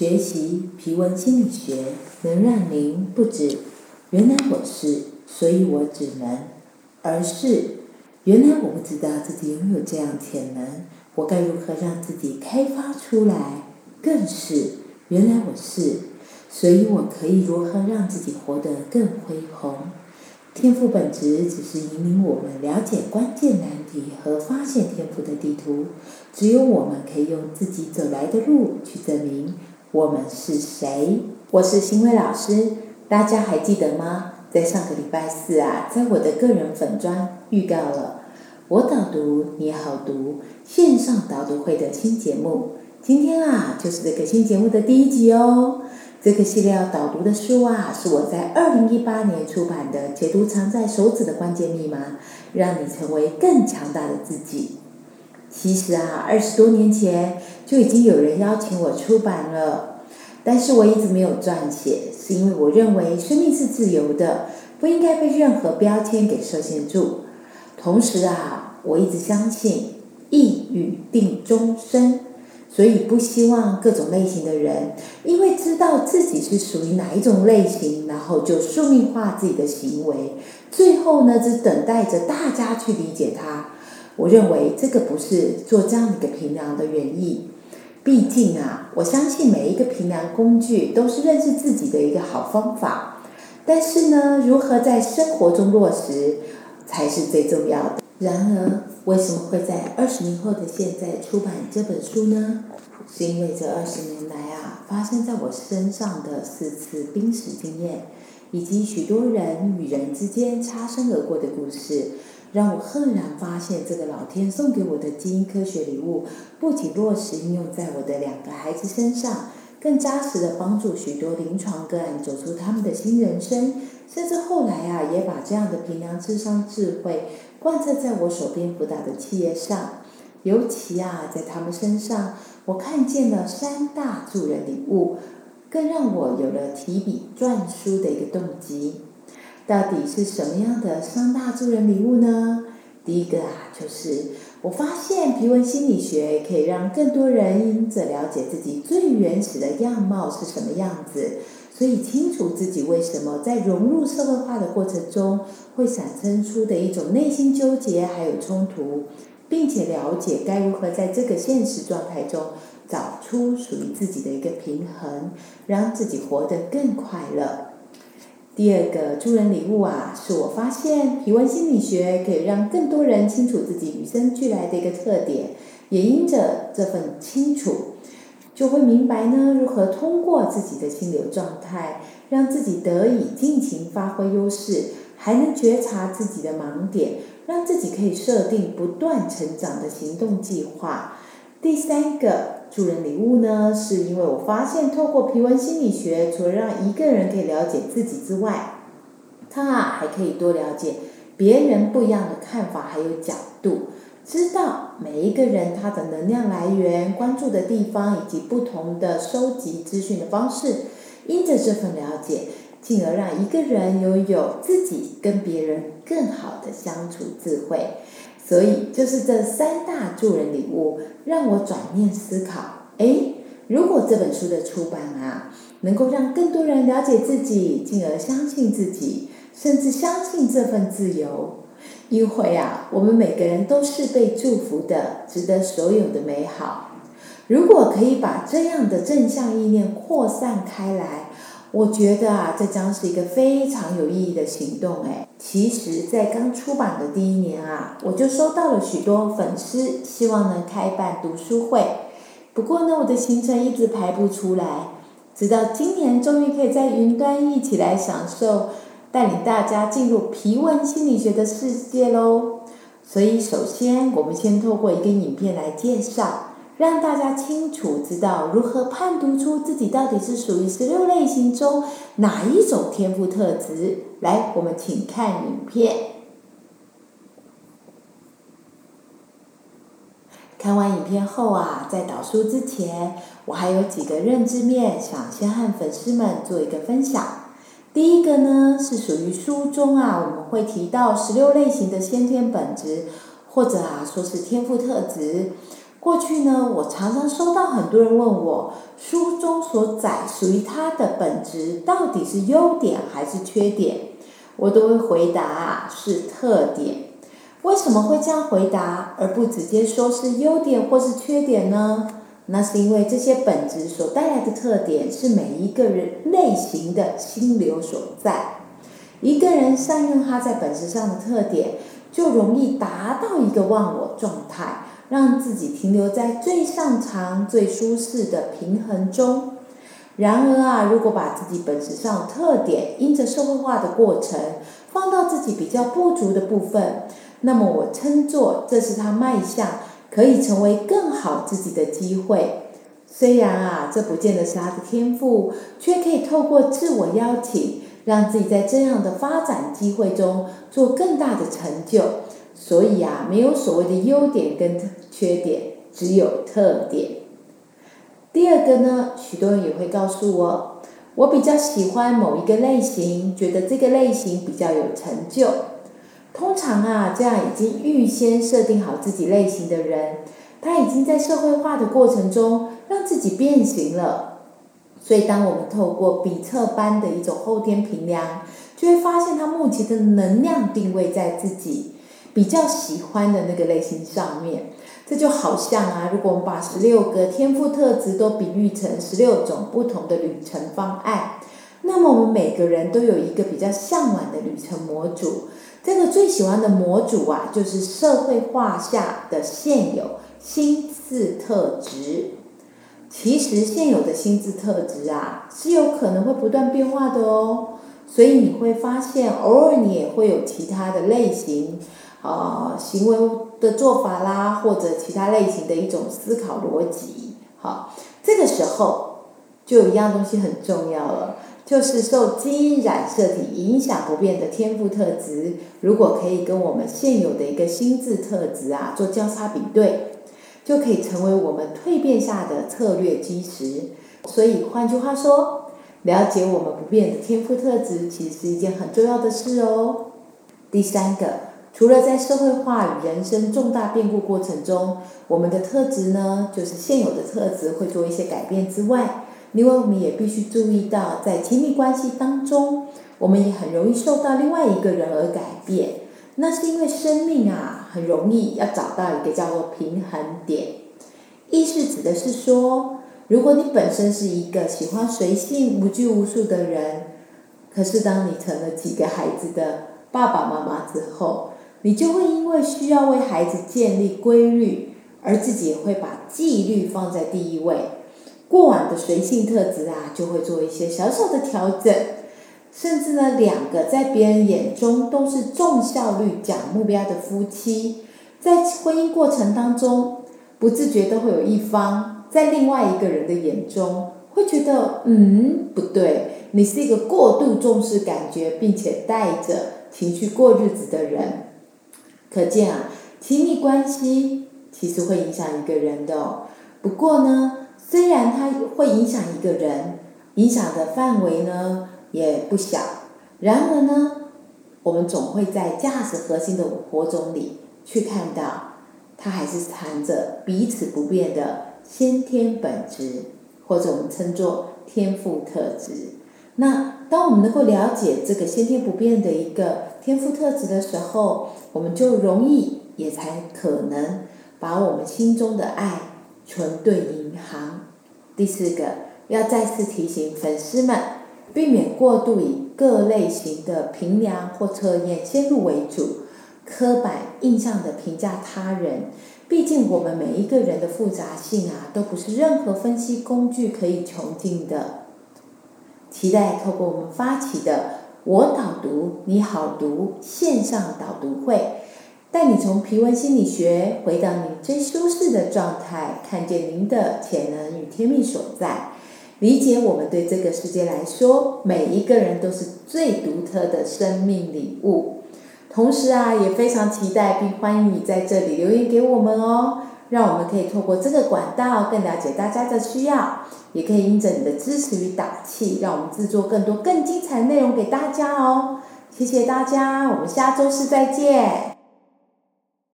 学习皮纹心理学，能让您不止原来我是，所以我只能，而是原来我不知道自己拥有这样潜能，我该如何让自己开发出来？更是原来我是，所以我可以如何让自己活得更恢宏？天赋本质只是引领我们了解关键难题和发现天赋的地图，只有我们可以用自己走来的路去证明。我们是谁？我是新薇老师，大家还记得吗？在上个礼拜四啊，在我的个人粉专预告了我导读你好读线上导读会的新节目。今天啊，就是这个新节目的第一集哦。这个系列要导读的书啊，是我在二零一八年出版的《解读藏在手指的关键密码》，让你成为更强大的自己。其实啊，二十多年前就已经有人邀请我出版了，但是我一直没有撰写，是因为我认为生命是自由的，不应该被任何标签给设限住。同时啊，我一直相信一语定终身，所以不希望各种类型的人因为知道自己是属于哪一种类型，然后就宿命化自己的行为，最后呢，只等待着大家去理解他。我认为这个不是做这样一个评量的原意，毕竟啊，我相信每一个评量工具都是认识自己的一个好方法，但是呢，如何在生活中落实才是最重要的。然而，为什么会在二十年后的现在出版这本书呢？是因为这二十年来啊，发生在我身上的四次濒死经验，以及许多人与人之间擦身而过的故事。让我赫然发现，这个老天送给我的基因科学礼物，不仅落实应用在我的两个孩子身上，更扎实的帮助许多临床个案走出他们的新人生，甚至后来啊，也把这样的平良智商智慧贯彻在我手边辅导的企业上。尤其啊，在他们身上，我看见了三大助人礼物，更让我有了提笔撰书的一个动机。到底是什么样的三大助人礼物呢？第一个啊，就是我发现皮纹心理学可以让更多人因着了解自己最原始的样貌是什么样子，所以清楚自己为什么在融入社会化的过程中会产生出的一种内心纠结还有冲突，并且了解该如何在这个现实状态中找出属于自己的一个平衡，让自己活得更快乐。第二个助人礼物啊，是我发现皮纹心理学可以让更多人清楚自己与生俱来的一个特点，也因着这份清楚，就会明白呢如何通过自己的心流状态，让自己得以尽情发挥优势，还能觉察自己的盲点，让自己可以设定不断成长的行动计划。第三个助人礼物呢，是因为我发现透过皮纹心理学，除了让一个人可以了解自己之外，他啊还可以多了解别人不一样的看法还有角度，知道每一个人他的能量来源、关注的地方以及不同的收集资讯的方式，因着这份了解，进而让一个人拥有自己跟别人更好的相处智慧。所以，就是这三大助人礼物，让我转念思考：哎，如果这本书的出版啊，能够让更多人了解自己，进而相信自己，甚至相信这份自由，因为啊，我们每个人都是被祝福的，值得所有的美好。如果可以把这样的正向意念扩散开来。我觉得啊，这将是一个非常有意义的行动哎。其实，在刚出版的第一年啊，我就收到了许多粉丝希望能开办读书会。不过呢，我的行程一直排不出来。直到今年，终于可以在云端一起来享受，带领大家进入皮纹心理学的世界喽。所以，首先我们先透过一个影片来介绍。让大家清楚知道如何判读出自己到底是属于十六类型中哪一种天赋特质。来，我们请看影片。看完影片后啊，在导书之前，我还有几个认知面想先和粉丝们做一个分享。第一个呢，是属于书中啊，我们会提到十六类型的先天本质，或者啊说是天赋特质。过去呢，我常常收到很多人问我，书中所载属于他的本质到底是优点还是缺点？我都会回答是特点。为什么会这样回答，而不直接说是优点或是缺点呢？那是因为这些本质所带来的特点是每一个人类型的心流所在。一个人善用他在本质上的特点，就容易达到一个忘我状态，让自己停留在最擅长、最舒适的平衡中。然而啊，如果把自己本质上特点因着社会化的过程，放到自己比较不足的部分，那么我称作这是他迈向。可以成为更好自己的机会。虽然啊，这不见得是他的天赋，却可以透过自我邀请，让自己在这样的发展机会中做更大的成就。所以啊，没有所谓的优点跟缺点，只有特点。第二个呢，许多人也会告诉我，我比较喜欢某一个类型，觉得这个类型比较有成就。通常啊，这样已经预先设定好自己类型的人，他已经在社会化的过程中让自己变形了。所以，当我们透过比测般的一种后天评量，就会发现他目前的能量定位在自己比较喜欢的那个类型上面。这就好像啊，如果我们把十六个天赋特质都比喻成十六种不同的旅程方案，那么我们每个人都有一个比较向往的旅程模组。这个最喜欢的模组啊，就是社会化下的现有心智特质。其实现有的心智特质啊，是有可能会不断变化的哦。所以你会发现，偶尔你也会有其他的类型，啊，行为的做法啦，或者其他类型的一种思考逻辑。好，这个时候就有一样东西很重要了。就是受基因染色体影响不变的天赋特质，如果可以跟我们现有的一个心智特质啊做交叉比对，就可以成为我们蜕变下的策略基石。所以换句话说，了解我们不变的天赋特质，其实是一件很重要的事哦。第三个，除了在社会化与人生重大变故过程中，我们的特质呢，就是现有的特质会做一些改变之外。另外，我们也必须注意到，在亲密关系当中，我们也很容易受到另外一个人而改变。那是因为生命啊，很容易要找到一个叫做平衡点。意思指的是说，如果你本身是一个喜欢随性、无拘无束的人，可是当你成了几个孩子的爸爸妈妈之后，你就会因为需要为孩子建立规律，而自己也会把纪律放在第一位。过往的随性特质啊，就会做一些小小的调整，甚至呢，两个在别人眼中都是重效率、讲目标的夫妻，在婚姻过程当中，不自觉都会有一方在另外一个人的眼中会觉得，嗯，不对，你是一个过度重视感觉，并且带着情绪过日子的人。可见啊，亲密关系其实会影响一个人的哦。不过呢。虽然它会影响一个人，影响的范围呢也不小，然而呢，我们总会在价值核心的火种里去看到，它还是藏着彼此不变的先天本质，或者我们称作天赋特质。那当我们能够了解这个先天不变的一个天赋特质的时候，我们就容易也才可能把我们心中的爱。存对银行。第四个，要再次提醒粉丝们，避免过度以各类型的评量或测验先入为主，刻板印象的评价他人。毕竟我们每一个人的复杂性啊，都不是任何分析工具可以穷尽的。期待透过我们发起的“我导读你好读”线上导读会。带你从皮纹心理学回到你最舒适的状态，看见您的潜能与天命所在，理解我们对这个世界来说，每一个人都是最独特的生命礼物。同时啊，也非常期待并欢迎你在这里留言给我们哦，让我们可以透过这个管道更了解大家的需要，也可以因着你的支持与打气，让我们制作更多更精彩内容给大家哦。谢谢大家，我们下周四再见。